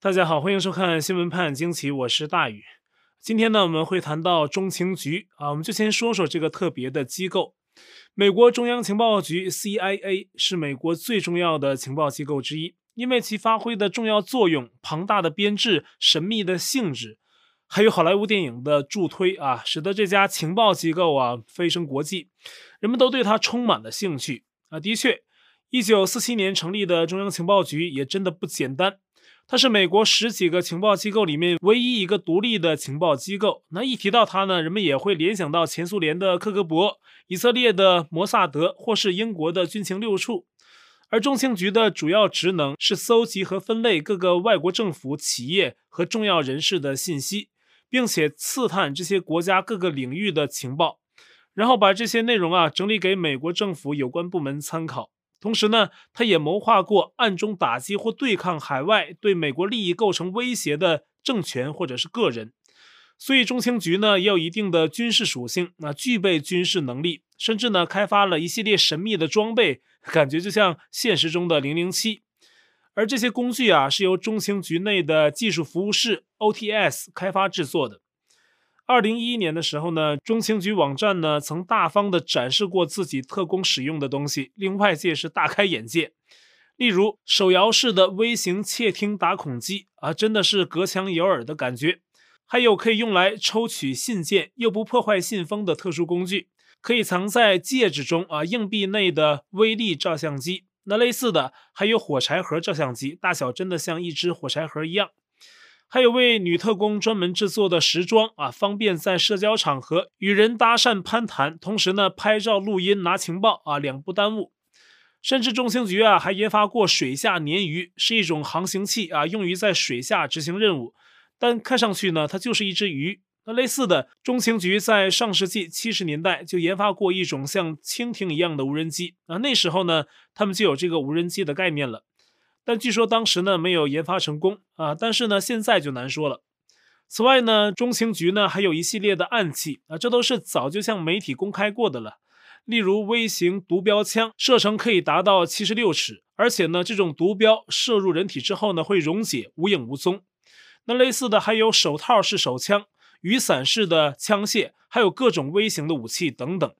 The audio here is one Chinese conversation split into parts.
大家好，欢迎收看《新闻判惊奇》，我是大宇。今天呢，我们会谈到中情局啊，我们就先说说这个特别的机构。美国中央情报局 （CIA） 是美国最重要的情报机构之一，因为其发挥的重要作用、庞大的编制、神秘的性质，还有好莱坞电影的助推啊，使得这家情报机构啊飞升国际，人们都对它充满了兴趣啊。的确，一九四七年成立的中央情报局也真的不简单。它是美国十几个情报机构里面唯一一个独立的情报机构。那一提到它呢，人们也会联想到前苏联的克格勃、以色列的摩萨德，或是英国的军情六处。而中情局的主要职能是搜集和分类各个外国政府、企业和重要人士的信息，并且刺探这些国家各个领域的情报，然后把这些内容啊整理给美国政府有关部门参考。同时呢，他也谋划过暗中打击或对抗海外对美国利益构成威胁的政权或者是个人，所以中情局呢也有一定的军事属性，那具备军事能力，甚至呢开发了一系列神秘的装备，感觉就像现实中的零零七。而这些工具啊是由中情局内的技术服务室 OTS 开发制作的。二零一一年的时候呢，中情局网站呢曾大方地展示过自己特工使用的东西，令外界是大开眼界。例如手摇式的微型窃听打孔机啊，真的是隔墙有耳的感觉。还有可以用来抽取信件又不破坏信封的特殊工具，可以藏在戒指中啊硬币内的微粒照相机。那类似的还有火柴盒照相机，大小真的像一只火柴盒一样。还有为女特工专门制作的时装啊，方便在社交场合与人搭讪攀谈，同时呢拍照录音拿情报啊，两不耽误。甚至中情局啊还研发过水下鲶鱼，是一种航行器啊，用于在水下执行任务。但看上去呢，它就是一只鱼。那类似的，中情局在上世纪七十年代就研发过一种像蜻蜓一样的无人机啊，那时候呢，他们就有这个无人机的概念了。但据说当时呢没有研发成功啊，但是呢现在就难说了。此外呢，中情局呢还有一系列的暗器啊，这都是早就向媒体公开过的了。例如微型毒标枪，射程可以达到七十六尺，而且呢这种毒标射入人体之后呢会溶解，无影无踪。那类似的还有手套式手枪、雨伞式的枪械，还有各种微型的武器等等。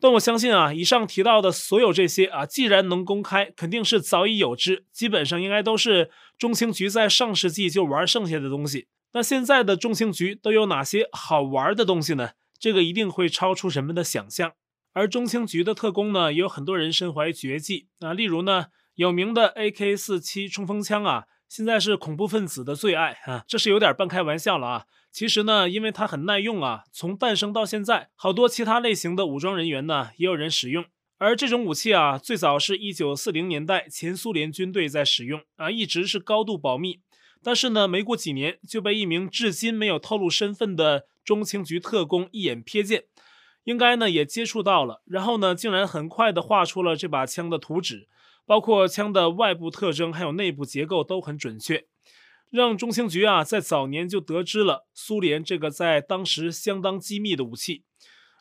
但我相信啊，以上提到的所有这些啊，既然能公开，肯定是早已有之，基本上应该都是中情局在上世纪就玩剩下的东西。那现在的中情局都有哪些好玩的东西呢？这个一定会超出人们的想象。而中情局的特工呢，也有很多人身怀绝技啊，例如呢，有名的 AK 四七冲锋枪啊。现在是恐怖分子的最爱啊，这是有点半开玩笑了啊。其实呢，因为它很耐用啊，从诞生到现在，好多其他类型的武装人员呢也有人使用。而这种武器啊，最早是一九四零年代前苏联军队在使用啊，一直是高度保密。但是呢，没过几年就被一名至今没有透露身份的中情局特工一眼瞥见，应该呢也接触到了，然后呢，竟然很快的画出了这把枪的图纸。包括枪的外部特征，还有内部结构都很准确，让中情局啊在早年就得知了苏联这个在当时相当机密的武器。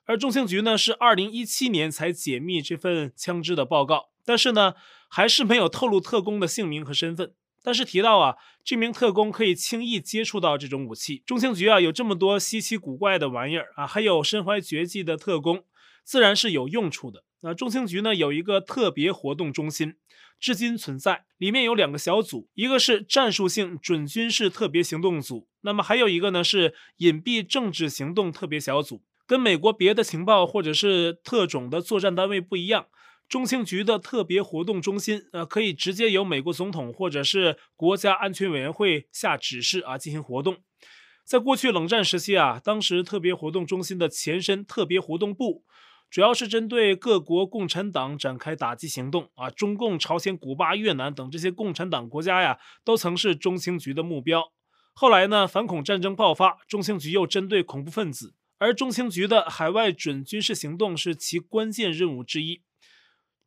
而中情局呢是二零一七年才解密这份枪支的报告，但是呢还是没有透露特工的姓名和身份。但是提到啊这名特工可以轻易接触到这种武器，中情局啊有这么多稀奇古怪的玩意儿啊，还有身怀绝技的特工，自然是有用处的。那中情局呢有一个特别活动中心，至今存在，里面有两个小组，一个是战术性准军事特别行动组，那么还有一个呢是隐蔽政治行动特别小组。跟美国别的情报或者是特种的作战单位不一样，中情局的特别活动中心，呃，可以直接由美国总统或者是国家安全委员会下指示啊进行活动。在过去冷战时期啊，当时特别活动中心的前身特别活动部。主要是针对各国共产党展开打击行动啊，中共、朝鲜、古巴、越南等这些共产党国家呀，都曾是中情局的目标。后来呢，反恐战争爆发，中情局又针对恐怖分子，而中情局的海外准军事行动是其关键任务之一。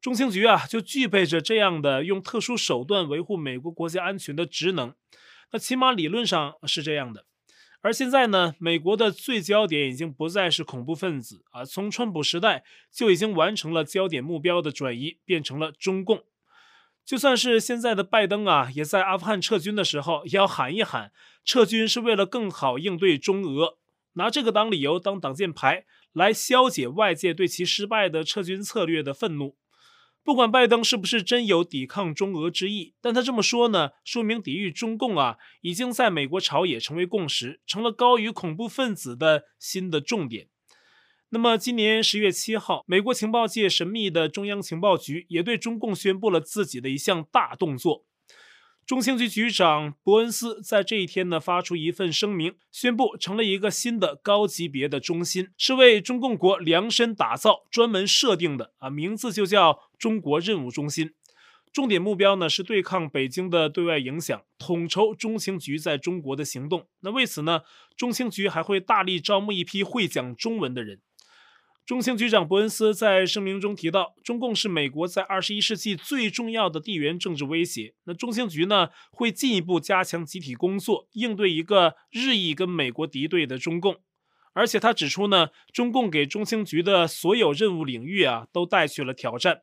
中情局啊，就具备着这样的用特殊手段维护美国国家安全的职能。那起码理论上是这样的。而现在呢，美国的最焦点已经不再是恐怖分子啊，从川普时代就已经完成了焦点目标的转移，变成了中共。就算是现在的拜登啊，也在阿富汗撤军的时候，也要喊一喊，撤军是为了更好应对中俄，拿这个当理由当挡箭牌，来消解外界对其失败的撤军策略的愤怒。不管拜登是不是真有抵抗中俄之意，但他这么说呢，说明抵御中共啊，已经在美国朝野成为共识，成了高于恐怖分子的新的重点。那么，今年十月七号，美国情报界神秘的中央情报局也对中共宣布了自己的一项大动作。中情局局长伯恩斯在这一天呢，发出一份声明，宣布成立一个新的高级别的中心，是为中共国量身打造、专门设定的啊，名字就叫中国任务中心。重点目标呢是对抗北京的对外影响，统筹中情局在中国的行动。那为此呢，中情局还会大力招募一批会讲中文的人。中情局长伯恩斯在声明中提到，中共是美国在二十一世纪最重要的地缘政治威胁。那中情局呢，会进一步加强集体工作，应对一个日益跟美国敌对的中共。而且他指出呢，中共给中情局的所有任务领域啊，都带去了挑战，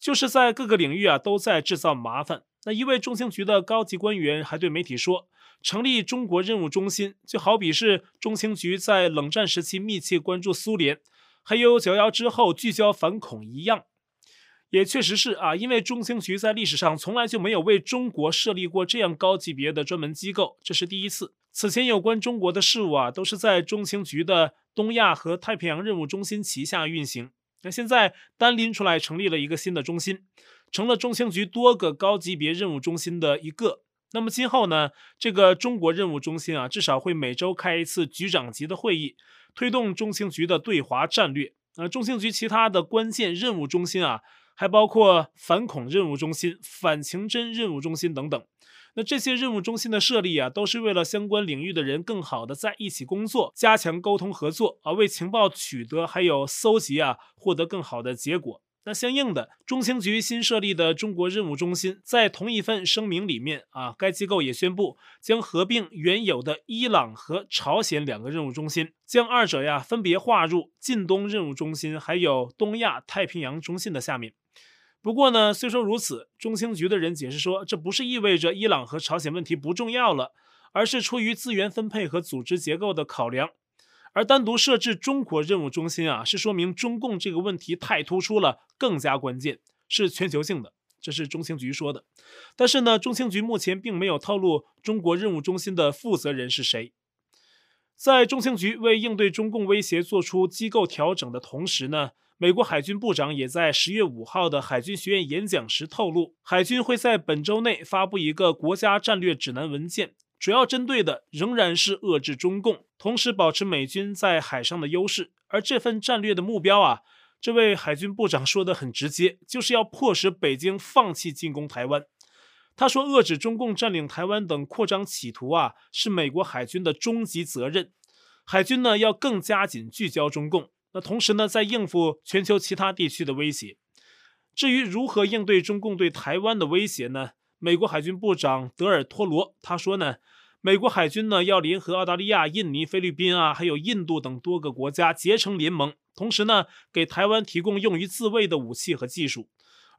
就是在各个领域啊，都在制造麻烦。那一位中情局的高级官员还对媒体说，成立中国任务中心，就好比是中情局在冷战时期密切关注苏联。还有九幺之后聚焦反恐一样，也确实是啊，因为中情局在历史上从来就没有为中国设立过这样高级别的专门机构，这是第一次。此前有关中国的事务啊，都是在中情局的东亚和太平洋任务中心旗下运行。那现在单拎出来成立了一个新的中心，成了中情局多个高级别任务中心的一个。那么今后呢，这个中国任务中心啊，至少会每周开一次局长级的会议。推动中情局的对华战略，呃，中情局其他的关键任务中心啊，还包括反恐任务中心、反情侦任务中心等等。那这些任务中心的设立啊，都是为了相关领域的人更好的在一起工作，加强沟通合作啊，为情报取得还有搜集啊，获得更好的结果。那相应的，中情局新设立的中国任务中心，在同一份声明里面啊，该机构也宣布将合并原有的伊朗和朝鲜两个任务中心，将二者呀分别划入近东任务中心，还有东亚太平洋中心的下面。不过呢，虽说如此，中情局的人解释说，这不是意味着伊朗和朝鲜问题不重要了，而是出于资源分配和组织结构的考量。而单独设置中国任务中心啊，是说明中共这个问题太突出了，更加关键，是全球性的。这是中情局说的。但是呢，中情局目前并没有透露中国任务中心的负责人是谁。在中情局为应对中共威胁做出机构调整的同时呢，美国海军部长也在十月五号的海军学院演讲时透露，海军会在本周内发布一个国家战略指南文件。主要针对的仍然是遏制中共，同时保持美军在海上的优势。而这份战略的目标啊，这位海军部长说得很直接，就是要迫使北京放弃进攻台湾。他说，遏制中共占领台湾等扩张企图啊，是美国海军的终极责任。海军呢，要更加紧聚焦中共，那同时呢，在应付全球其他地区的威胁。至于如何应对中共对台湾的威胁呢？美国海军部长德尔托罗他说呢，美国海军呢要联合澳大利亚、印尼、菲律宾啊，还有印度等多个国家结成联盟，同时呢给台湾提供用于自卫的武器和技术，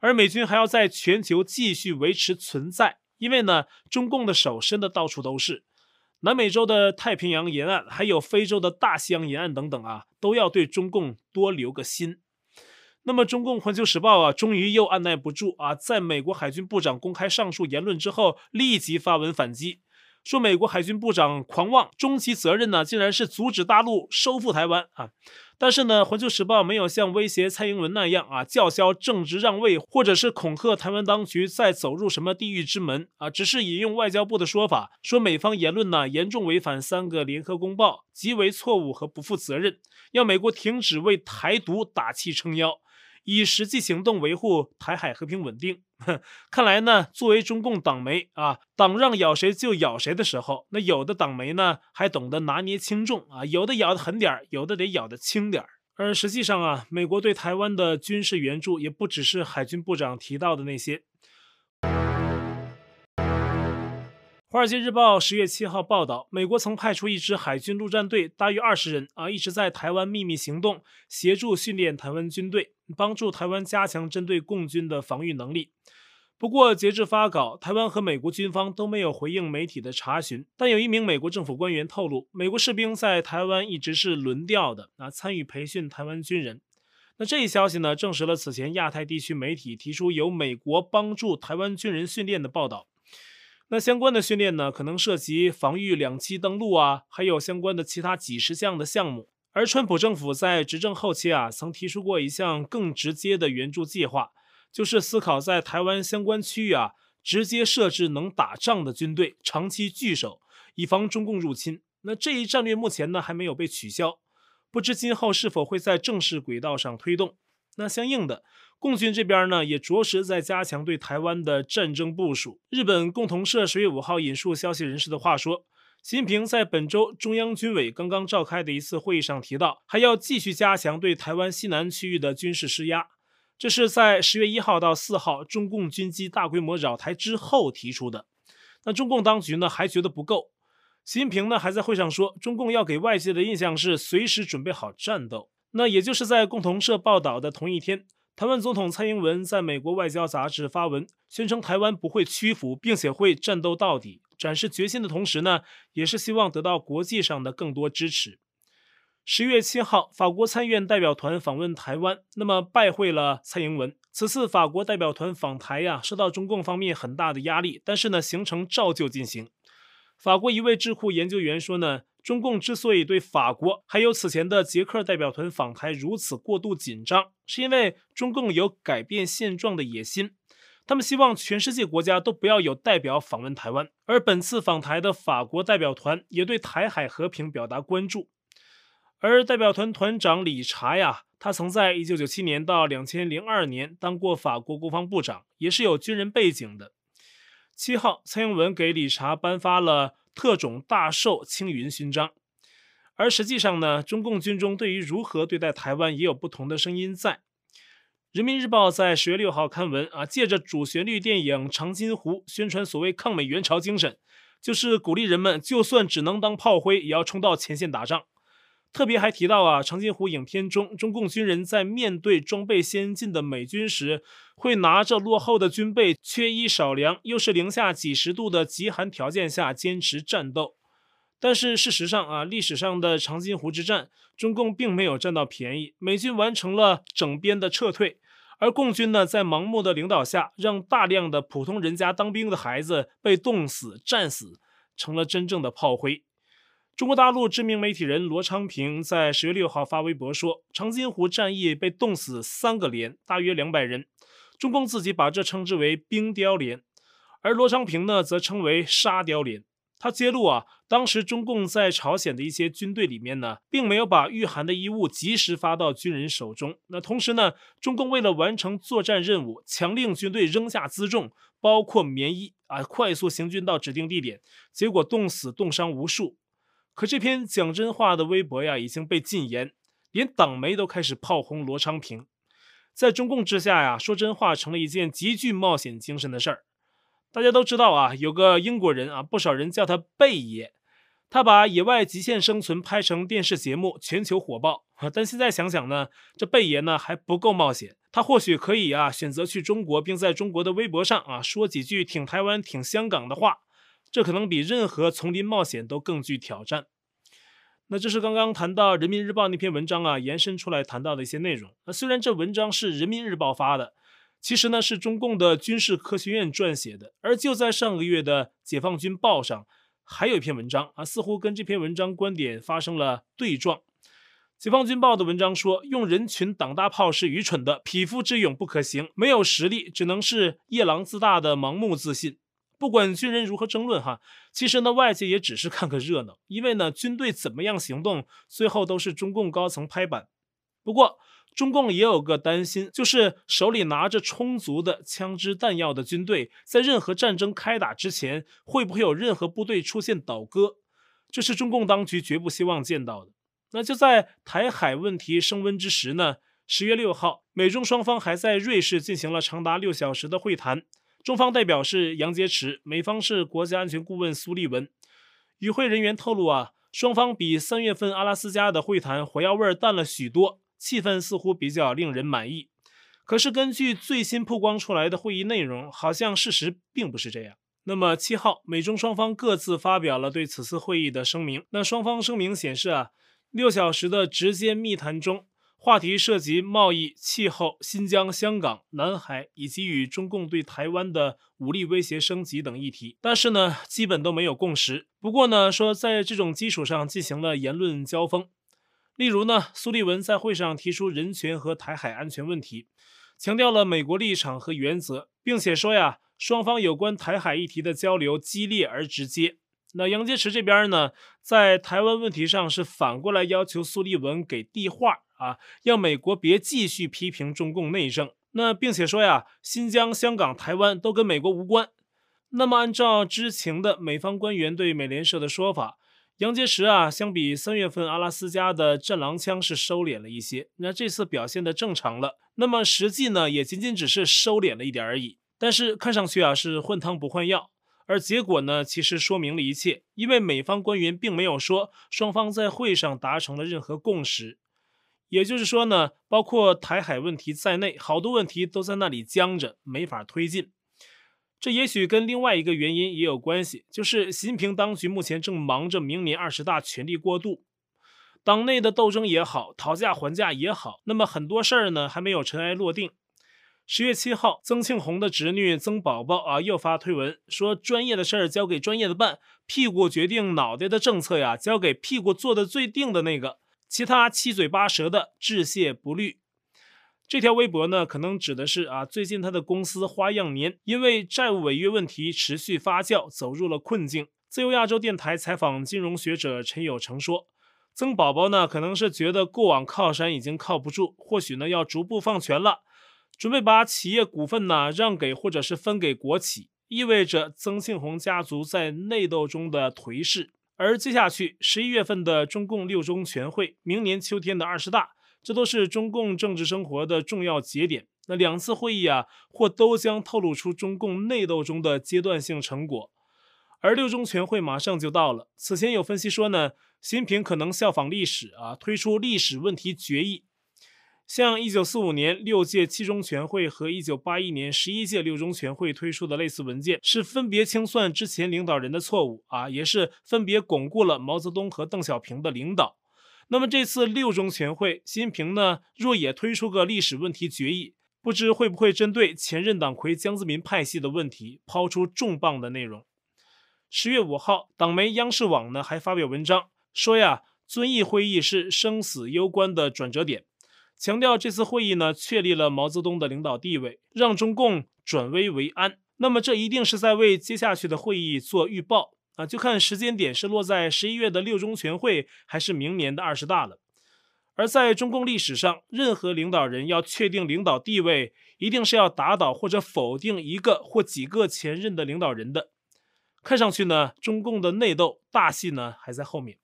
而美军还要在全球继续维持存在，因为呢中共的手伸的到处都是，南美洲的太平洋沿岸，还有非洲的大西洋沿岸等等啊，都要对中共多留个心。那么，中共《环球时报》啊，终于又按捺不住啊，在美国海军部长公开上述言论之后，立即发文反击，说美国海军部长狂妄，终其责任呢，竟然是阻止大陆收复台湾啊！但是呢，《环球时报》没有像威胁蔡英文那样啊，叫嚣政治让位，或者是恐吓台湾当局再走入什么地狱之门啊，只是引用外交部的说法，说美方言论呢，严重违反三个联合公报，极为错误和不负责任，要美国停止为台独打气撑腰。以实际行动维护台海和平稳定。看来呢，作为中共党媒啊，党让咬谁就咬谁的时候，那有的党媒呢还懂得拿捏轻重啊，有的咬得狠点儿，有的得咬得轻点儿。而实际上啊，美国对台湾的军事援助也不只是海军部长提到的那些。《华尔街日报》十月七号报道，美国曾派出一支海军陆战队，大约二十人啊，一直在台湾秘密行动，协助训练台湾军队，帮助台湾加强针对共军的防御能力。不过，截至发稿，台湾和美国军方都没有回应媒体的查询。但有一名美国政府官员透露，美国士兵在台湾一直是轮调的，啊，参与培训台湾军人。那这一消息呢，证实了此前亚太地区媒体提出由美国帮助台湾军人训练的报道。那相关的训练呢，可能涉及防御两栖登陆啊，还有相关的其他几十项的项目。而川普政府在执政后期啊，曾提出过一项更直接的援助计划。就是思考在台湾相关区域啊，直接设置能打仗的军队，长期据守，以防中共入侵。那这一战略目前呢，还没有被取消，不知今后是否会在正式轨道上推动。那相应的，共军这边呢，也着实在加强对台湾的战争部署。日本共同社十月五号引述消息人士的话说，习近平在本周中央军委刚刚召开的一次会议上提到，还要继续加强对台湾西南区域的军事施压。这是在十月一号到四号中共军机大规模扰台之后提出的。那中共当局呢，还觉得不够。习近平呢还在会上说，中共要给外界的印象是随时准备好战斗。那也就是在共同社报道的同一天，台湾总统蔡英文在美国外交杂志发文，宣称台湾不会屈服，并且会战斗到底，展示决心的同时呢，也是希望得到国际上的更多支持。十月七号，法国参院代表团访问台湾，那么拜会了蔡英文。此次法国代表团访台呀、受到中共方面很大的压力，但是呢，行程照旧进行。法国一位智库研究员说呢，中共之所以对法国还有此前的捷克代表团访台如此过度紧张，是因为中共有改变现状的野心。他们希望全世界国家都不要有代表访问台湾，而本次访台的法国代表团也对台海和平表达关注。而代表团团长理查呀，他曾在一九九七年到两千零二年当过法国国防部长，也是有军人背景的。七号，蔡英文给理查颁发了特种大綬青云勋章。而实际上呢，中共军中对于如何对待台湾也有不同的声音在。人民日报在十月六号刊文啊，借着主旋律电影《长津湖》宣传所谓抗美援朝精神，就是鼓励人们就算只能当炮灰，也要冲到前线打仗。特别还提到啊，长津湖影片中，中共军人在面对装备先进的美军时，会拿着落后的军备、缺衣少粮，又是零下几十度的极寒条件下坚持战斗。但是事实上啊，历史上的长津湖之战，中共并没有占到便宜，美军完成了整编的撤退，而共军呢，在盲目的领导下，让大量的普通人家当兵的孩子被冻死、战死，成了真正的炮灰。中国大陆知名媒体人罗昌平在十月六号发微博说：“长津湖战役被冻死三个连，大约两百人。中共自己把这称之为‘冰雕连’，而罗昌平呢，则称为‘沙雕连’。他揭露啊，当时中共在朝鲜的一些军队里面呢，并没有把御寒的衣物及时发到军人手中。那同时呢，中共为了完成作战任务，强令军队扔下辎重，包括棉衣啊，快速行军到指定地点，结果冻死冻伤无数。”可这篇讲真话的微博呀，已经被禁言，连党媒都开始炮轰罗昌平。在中共之下呀，说真话成了一件极具冒险精神的事儿。大家都知道啊，有个英国人啊，不少人叫他贝爷，他把野外极限生存拍成电视节目，全球火爆。但现在想想呢，这贝爷呢还不够冒险，他或许可以啊，选择去中国，并在中国的微博上啊说几句挺台湾、挺香港的话。这可能比任何丛林冒险都更具挑战。那这是刚刚谈到人民日报那篇文章啊，延伸出来谈到的一些内容。那虽然这文章是人民日报发的，其实呢是中共的军事科学院撰写的。而就在上个月的解放军报上，还有一篇文章啊，似乎跟这篇文章观点发生了对撞。解放军报的文章说，用人群挡大炮是愚蠢的，匹夫之勇不可行，没有实力，只能是夜郎自大的盲目自信。不管军人如何争论哈，其实呢，外界也只是看个热闹，因为呢，军队怎么样行动，最后都是中共高层拍板。不过，中共也有个担心，就是手里拿着充足的枪支弹药的军队，在任何战争开打之前，会不会有任何部队出现倒戈？这是中共当局绝不希望见到的。那就在台海问题升温之时呢，十月六号，美中双方还在瑞士进行了长达六小时的会谈。中方代表是杨洁篪，美方是国家安全顾问苏利文。与会人员透露啊，双方比三月份阿拉斯加的会谈火药味淡了许多，气氛似乎比较令人满意。可是根据最新曝光出来的会议内容，好像事实并不是这样。那么七号，美中双方各自发表了对此次会议的声明。那双方声明显示啊，六小时的直接密谈中，话题涉及贸易、气候、新疆、香港、南海以及与中共对台湾的武力威胁升级等议题。但是呢，基本都没有共识。不过呢，说在这种基础上进行了言论交锋。例如呢，苏利文在会上提出人权和台海安全问题，强调了美国立场和原则，并且说呀，双方有关台海议题的交流激烈而直接。那杨洁篪这边呢，在台湾问题上是反过来要求苏利文给递话啊，让美国别继续批评中共内政。那并且说呀，新疆、香港、台湾都跟美国无关。那么按照知情的美方官员对美联社的说法。杨洁篪啊，相比三月份阿拉斯加的战狼枪是收敛了一些，那这次表现的正常了。那么实际呢，也仅仅只是收敛了一点而已。但是看上去啊，是换汤不换药，而结果呢，其实说明了一切，因为美方官员并没有说双方在会上达成了任何共识，也就是说呢，包括台海问题在内，好多问题都在那里僵着，没法推进。这也许跟另外一个原因也有关系，就是习近平当局目前正忙着明年二十大权力过渡，党内的斗争也好，讨价还价也好，那么很多事儿呢还没有尘埃落定。十月七号，曾庆红的侄女曾宝宝啊又发推文说：“专业的事儿交给专业的办，屁股决定脑袋的政策呀，交给屁股坐的最定的那个，其他七嘴八舌的致谢不虑。”这条微博呢，可能指的是啊，最近他的公司花样年因为债务违约问题持续发酵，走入了困境。自由亚洲电台采访金融学者陈有成说，曾宝宝呢，可能是觉得过往靠山已经靠不住，或许呢要逐步放权了，准备把企业股份呢让给或者是分给国企，意味着曾庆红家族在内斗中的颓势。而接下去十一月份的中共六中全会，明年秋天的二十大。这都是中共政治生活的重要节点。那两次会议啊，或都将透露出中共内斗中的阶段性成果。而六中全会马上就到了。此前有分析说呢，习近平可能效仿历史啊，推出历史问题决议，像一九四五年六届七中全会和一九八一年十一届六中全会推出的类似文件，是分别清算之前领导人的错误啊，也是分别巩固了毛泽东和邓小平的领导。那么这次六中全会，习近平呢，若也推出个历史问题决议，不知会不会针对前任党魁江泽民派系的问题，抛出重磅的内容。十月五号，党媒央视网呢还发表文章说呀，遵义会议是生死攸关的转折点，强调这次会议呢确立了毛泽东的领导地位，让中共转危为安。那么这一定是在为接下去的会议做预报。啊，就看时间点是落在十一月的六中全会，还是明年的二十大了。而在中共历史上，任何领导人要确定领导地位，一定是要打倒或者否定一个或几个前任的领导人的。看上去呢，中共的内斗大戏呢还在后面。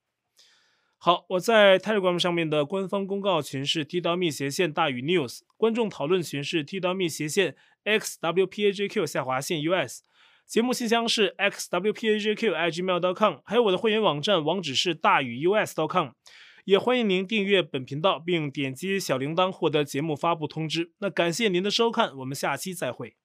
好，我在 Telegram 上面的官方公告群是 t.me 斜线大于 news，观众讨论群是 t.me 斜线 xwpajq 下划线 us。节目信箱是 XWPAJQ IG mail dot com 还有我的会员网站网址是大于 U S dot com 也欢迎您订阅本频道并点击小铃铛获得节目发布通知。那感谢您的收看，我们下期再会。